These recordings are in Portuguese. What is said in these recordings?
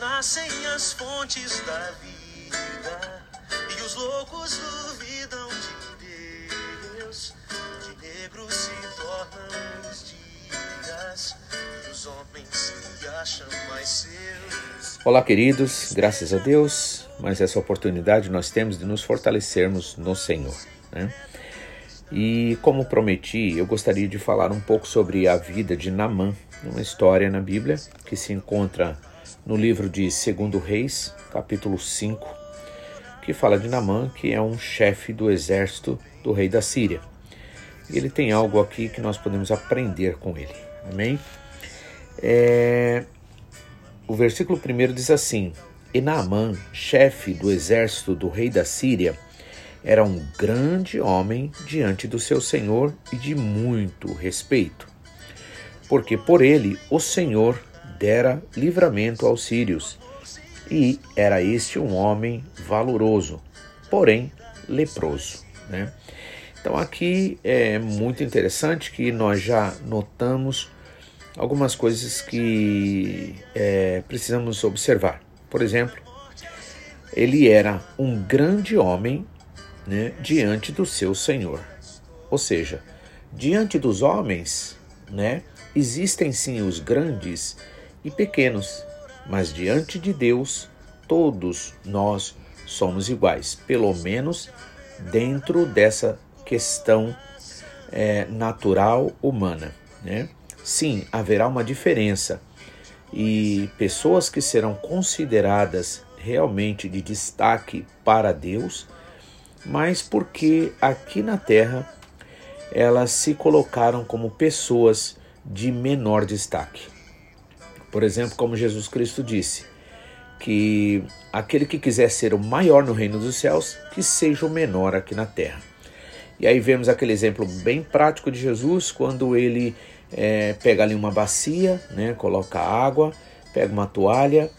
nascem as fontes da vida e os loucos duvidam de Deus. De negro se tornam os dias e os homens se acham mais seus. Olá, queridos, graças a Deus, mas essa oportunidade nós temos de nos fortalecermos no Senhor. Né? E como prometi, eu gostaria de falar um pouco sobre a vida de Namã, uma história na Bíblia que se encontra no livro de 2 Reis, capítulo 5, que fala de Namã, que é um chefe do exército do rei da Síria. E ele tem algo aqui que nós podemos aprender com ele. Amém? É... O versículo 1 diz assim: E Naamã, chefe do exército do rei da Síria, era um grande homem diante do seu senhor e de muito respeito, porque por ele o Senhor dera livramento aos sírios, e era este um homem valoroso, porém leproso. Né? Então aqui é muito interessante que nós já notamos algumas coisas que é, precisamos observar. Por exemplo, ele era um grande homem né, diante do seu Senhor. Ou seja, diante dos homens, né, existem sim os grandes e pequenos, mas diante de Deus, todos nós somos iguais, pelo menos dentro dessa questão é, natural humana. Né? Sim, haverá uma diferença e pessoas que serão consideradas realmente de destaque para Deus mas porque aqui na Terra elas se colocaram como pessoas de menor destaque. Por exemplo, como Jesus Cristo disse, que aquele que quiser ser o maior no reino dos céus, que seja o menor aqui na terra. E aí vemos aquele exemplo bem prático de Jesus, quando ele é, pega ali uma bacia, né, coloca água, pega uma toalha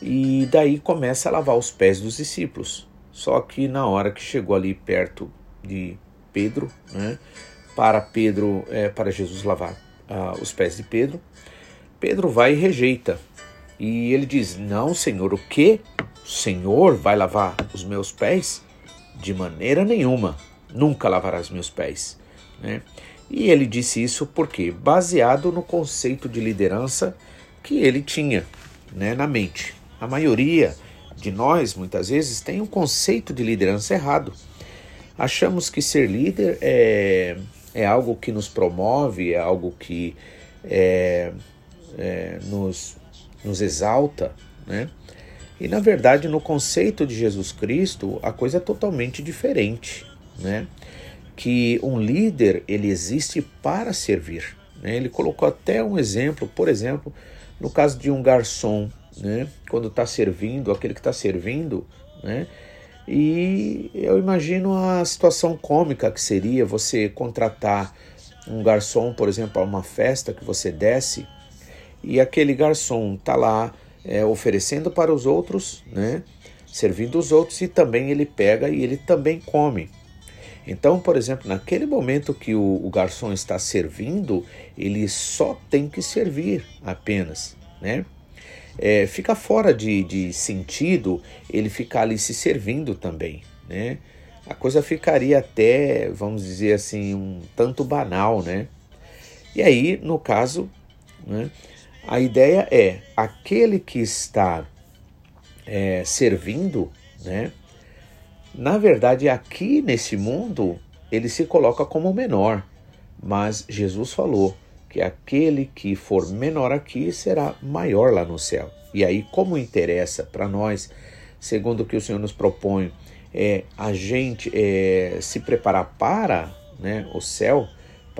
e daí começa a lavar os pés dos discípulos. Só que na hora que chegou ali perto de Pedro, né, para Pedro, é, para Jesus lavar ah, os pés de Pedro, Pedro vai e rejeita. E ele diz: Não, Senhor, o que? O Senhor vai lavar os meus pés? De maneira nenhuma, nunca lavarás meus pés. Né? E ele disse isso porque baseado no conceito de liderança que ele tinha né, na mente. A maioria de nós, muitas vezes, tem um conceito de liderança errado. Achamos que ser líder é, é algo que nos promove, é algo que é, é, nos, nos exalta, né? E na verdade, no conceito de Jesus Cristo, a coisa é totalmente diferente, né? Que um líder ele existe para servir. Né? Ele colocou até um exemplo, por exemplo, no caso de um garçom né? Quando está servindo, aquele que está servindo, né? E eu imagino a situação cômica que seria você contratar um garçom, por exemplo, para uma festa que você desce e aquele garçom está lá é, oferecendo para os outros, né? Servindo os outros e também ele pega e ele também come. Então, por exemplo, naquele momento que o, o garçom está servindo, ele só tem que servir apenas, né? é, fica fora de, de sentido ele ficar ali se servindo também, né? A coisa ficaria até, vamos dizer assim, um tanto banal, né? E aí, no caso, né, a ideia é aquele que está é, servindo, né? Na verdade, aqui nesse mundo, ele se coloca como menor, mas Jesus falou que aquele que for menor aqui será maior lá no céu. E aí, como interessa para nós, segundo o que o Senhor nos propõe, é a gente é, se preparar para né, o céu,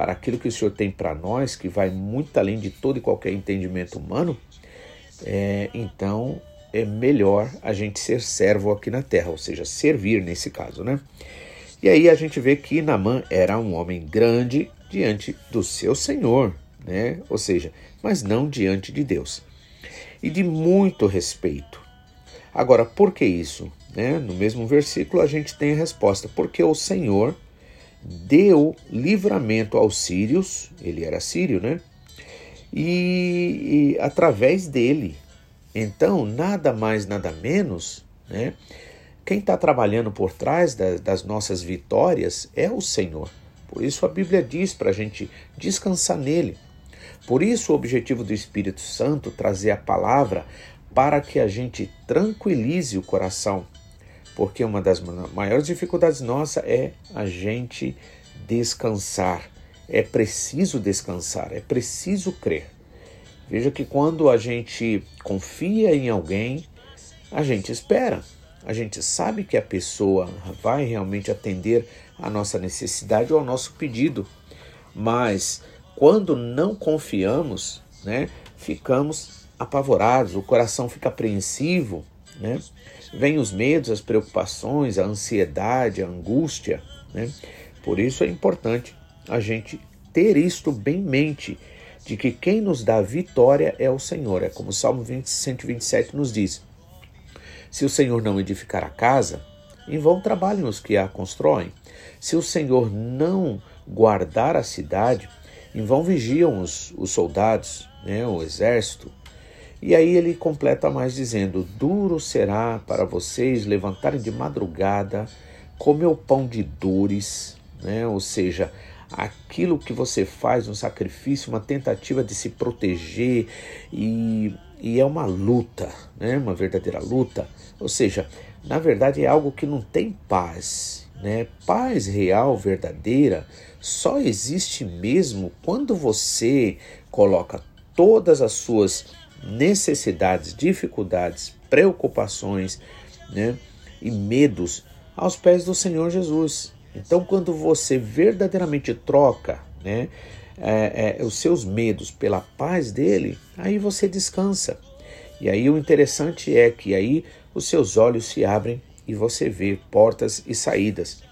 para aquilo que o Senhor tem para nós, que vai muito além de todo e qualquer entendimento humano, é, então é melhor a gente ser servo aqui na terra, ou seja, servir nesse caso, né? E aí a gente vê que Namã era um homem grande diante do seu Senhor, né? Ou seja, mas não diante de Deus. E de muito respeito. Agora, por que isso? Né? No mesmo versículo a gente tem a resposta: porque o Senhor deu livramento aos sírios, ele era sírio, né? E, e através dele, Então, nada mais, nada menos, né? Quem está trabalhando por trás da, das nossas vitórias é o Senhor. Por isso a Bíblia diz para a gente descansar nele. Por isso o objetivo do Espírito Santo trazer a palavra para que a gente tranquilize o coração. Porque uma das maiores dificuldades nossa é a gente descansar. É preciso descansar, é preciso crer. Veja que quando a gente confia em alguém, a gente espera. A gente sabe que a pessoa vai realmente atender a nossa necessidade ou ao nosso pedido. Mas quando não confiamos, né, ficamos apavorados, o coração fica apreensivo, né? Vem os medos, as preocupações, a ansiedade, a angústia, né? Por isso é importante a gente ter isto bem em mente, de que quem nos dá vitória é o Senhor. É como o Salmo 20, 127 nos diz: Se o Senhor não edificar a casa, em vão trabalhem os que a constroem. Se o Senhor não guardar a cidade, em vão vigiam os, os soldados, né, o exército. E aí ele completa mais dizendo: Duro será para vocês levantarem de madrugada, comer o pão de dores, né? ou seja, aquilo que você faz, um sacrifício, uma tentativa de se proteger e, e é uma luta, né? uma verdadeira luta. Ou seja, na verdade é algo que não tem paz. Né? Paz real, verdadeira, só existe mesmo quando você coloca todas as suas necessidades, dificuldades, preocupações né? e medos aos pés do Senhor Jesus. Então, quando você verdadeiramente troca né, é, é, os seus medos pela paz dele, aí você descansa. E aí o interessante é que aí os seus olhos se abrem e você vê portas e saídas.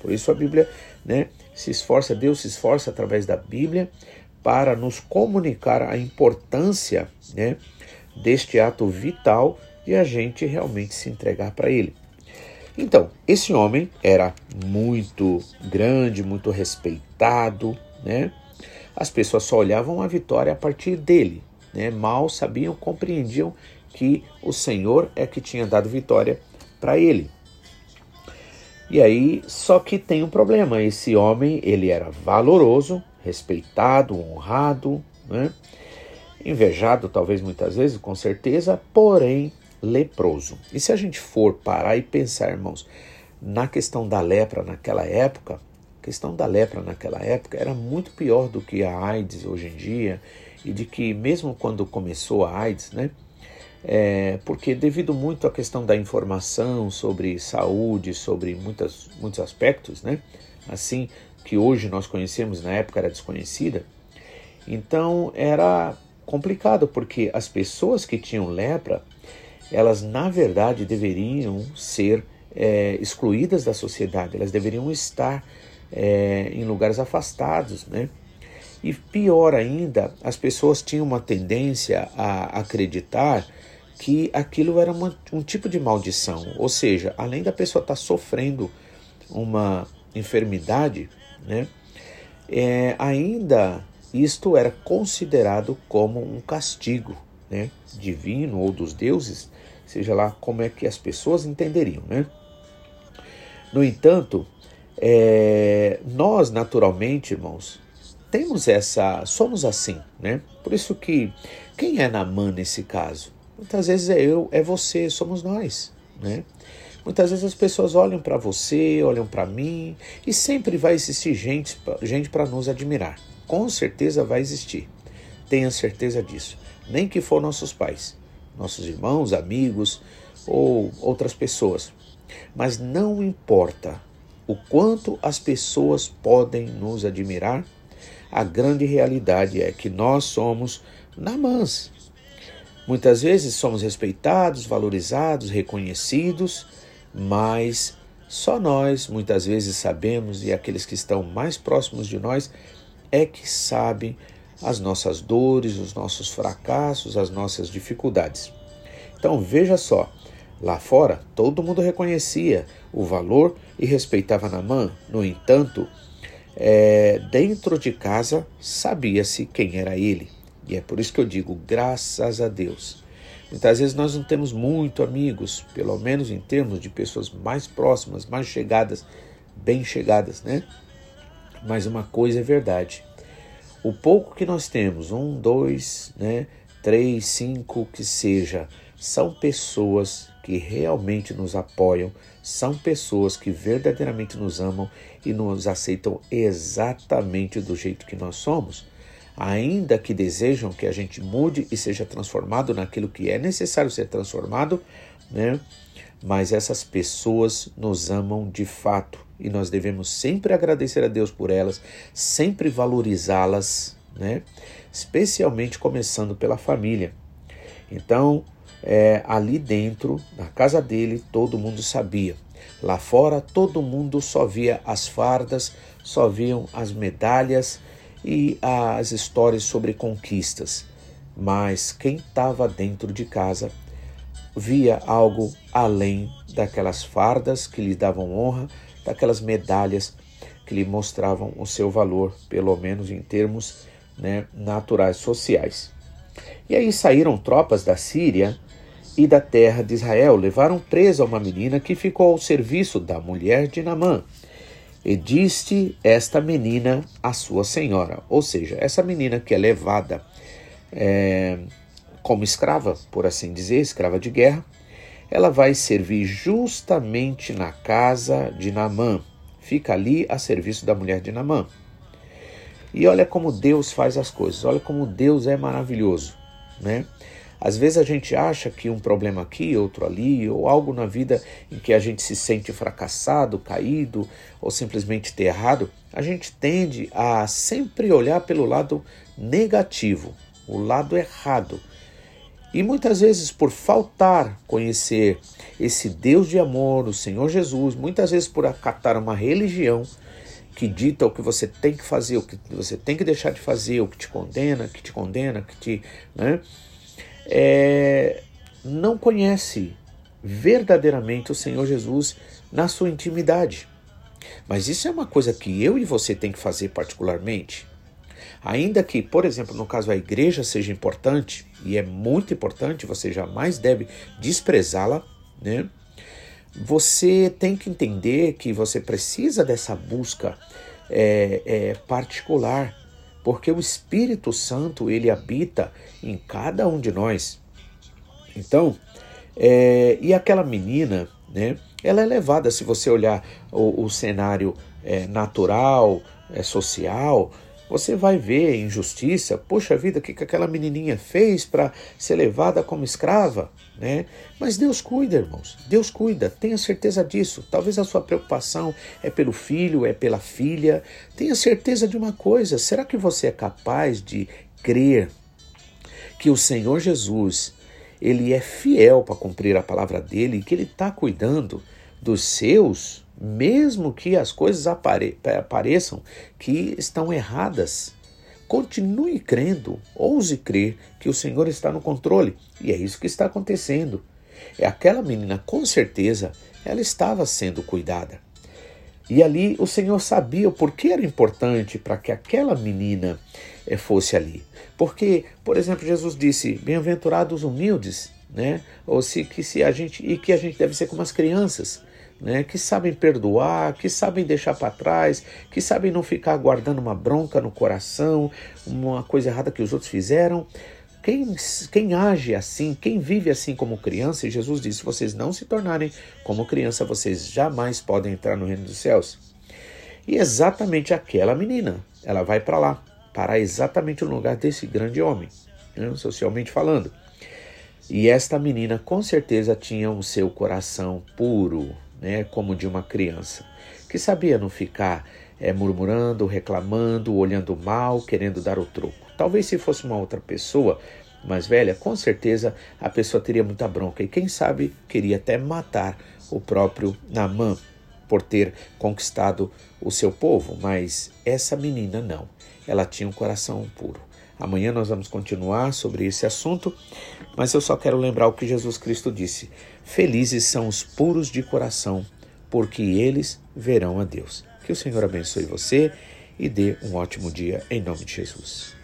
Por isso a Bíblia né, se esforça, Deus se esforça através da Bíblia para nos comunicar a importância né, deste ato vital de a gente realmente se entregar para Ele. Então, esse homem era muito grande, muito respeitado, né? As pessoas só olhavam a vitória a partir dele, né? Mal sabiam, compreendiam que o Senhor é que tinha dado vitória para ele. E aí, só que tem um problema, esse homem, ele era valoroso, respeitado, honrado, né? Invejado talvez muitas vezes, com certeza, porém leproso. E se a gente for parar e pensar, irmãos, na questão da lepra naquela época, a questão da lepra naquela época era muito pior do que a AIDS hoje em dia, e de que mesmo quando começou a AIDS, né? É, porque devido muito à questão da informação sobre saúde, sobre muitas, muitos aspectos, né? Assim que hoje nós conhecemos, na época era desconhecida. Então era complicado porque as pessoas que tinham lepra elas na verdade deveriam ser é, excluídas da sociedade, elas deveriam estar é, em lugares afastados, né? E pior ainda, as pessoas tinham uma tendência a acreditar que aquilo era uma, um tipo de maldição, ou seja, além da pessoa estar tá sofrendo uma enfermidade, né? É, ainda isto era considerado como um castigo, né? Divino ou dos deuses seja lá como é que as pessoas entenderiam, né? No entanto, é, nós naturalmente, irmãos, temos essa, somos assim, né? Por isso que quem é Namã nesse caso? Muitas vezes é eu, é você, somos nós, né? Muitas vezes as pessoas olham para você, olham para mim e sempre vai existir gente, gente para nos admirar. Com certeza vai existir. Tenha certeza disso. Nem que for nossos pais nossos irmãos, amigos ou outras pessoas. Mas não importa o quanto as pessoas podem nos admirar, a grande realidade é que nós somos namãs. Muitas vezes somos respeitados, valorizados, reconhecidos, mas só nós muitas vezes sabemos e aqueles que estão mais próximos de nós é que sabem as nossas dores, os nossos fracassos, as nossas dificuldades. Então veja só, lá fora todo mundo reconhecia o valor e respeitava Namã, no entanto, é, dentro de casa sabia-se quem era ele. E é por isso que eu digo graças a Deus. Muitas vezes nós não temos muito amigos, pelo menos em termos de pessoas mais próximas, mais chegadas, bem chegadas, né? Mas uma coisa é verdade: o pouco que nós temos, um, dois, né, três, cinco, que seja, são pessoas que realmente nos apoiam, são pessoas que verdadeiramente nos amam e nos aceitam exatamente do jeito que nós somos, ainda que desejam que a gente mude e seja transformado naquilo que é necessário ser transformado, né? Mas essas pessoas nos amam de fato e nós devemos sempre agradecer a Deus por elas, sempre valorizá-las, né? Especialmente começando pela família. Então, é, ali dentro, na casa dele, todo mundo sabia. Lá fora, todo mundo só via as fardas, só viam as medalhas e as histórias sobre conquistas. Mas quem estava dentro de casa via algo além daquelas fardas que lhe davam honra, daquelas medalhas que lhe mostravam o seu valor, pelo menos em termos né, naturais sociais. E aí saíram tropas da Síria e da terra de Israel, levaram presa uma menina que ficou ao serviço da mulher de Namã. E disse esta menina à sua senhora, ou seja, essa menina que é levada é, como escrava, por assim dizer, escrava de guerra, ela vai servir justamente na casa de Namã. Fica ali a serviço da mulher de Namã. E olha como Deus faz as coisas, olha como Deus é maravilhoso, né? Às vezes a gente acha que um problema aqui, outro ali, ou algo na vida em que a gente se sente fracassado, caído ou simplesmente errado, a gente tende a sempre olhar pelo lado negativo, o lado errado. E muitas vezes, por faltar conhecer esse Deus de amor, o Senhor Jesus, muitas vezes por acatar uma religião que dita o que você tem que fazer, o que você tem que deixar de fazer, o que te condena, que te condena, que te. Né? É, não conhece verdadeiramente o Senhor Jesus na sua intimidade. Mas isso é uma coisa que eu e você tem que fazer particularmente. Ainda que, por exemplo, no caso a igreja seja importante, e é muito importante, você jamais deve desprezá-la, né? Você tem que entender que você precisa dessa busca é, é, particular, porque o Espírito Santo ele habita em cada um de nós. Então, é, e aquela menina, né? Ela é levada, se você olhar o, o cenário é, natural, é, social, você vai ver injustiça. Poxa vida, o que, que aquela menininha fez para ser levada como escrava? Né? Mas Deus cuida, irmãos. Deus cuida, tenha certeza disso. Talvez a sua preocupação é pelo filho, é pela filha. Tenha certeza de uma coisa: será que você é capaz de crer que o Senhor Jesus ele é fiel para cumprir a palavra dele e que ele está cuidando dos seus? Mesmo que as coisas apare que estão erradas. Continue crendo, ouse crer que o Senhor está no controle, e é isso que está acontecendo. É aquela menina, com certeza, ela estava sendo cuidada. E ali o Senhor sabia o porquê era importante para que aquela menina eh, fosse ali. Porque, por exemplo, Jesus disse: "Bem-aventurados humildes", né? Ou se que se a gente e que a gente deve ser como as crianças né, que sabem perdoar, que sabem deixar para trás, que sabem não ficar guardando uma bronca no coração, uma coisa errada que os outros fizeram. Quem, quem age assim, quem vive assim como criança, e Jesus disse: se vocês não se tornarem como criança, vocês jamais podem entrar no reino dos céus. E exatamente aquela menina, ela vai para lá, para exatamente o lugar desse grande homem, né, socialmente falando. E esta menina com certeza tinha o seu coração puro, né, como de uma criança, que sabia não ficar é, murmurando, reclamando, olhando mal, querendo dar o troco. Talvez se fosse uma outra pessoa mais velha, com certeza a pessoa teria muita bronca e quem sabe queria até matar o próprio Namã por ter conquistado o seu povo, mas essa menina não. Ela tinha um coração puro. Amanhã nós vamos continuar sobre esse assunto, mas eu só quero lembrar o que Jesus Cristo disse: Felizes são os puros de coração, porque eles verão a Deus. Que o Senhor abençoe você e dê um ótimo dia em nome de Jesus.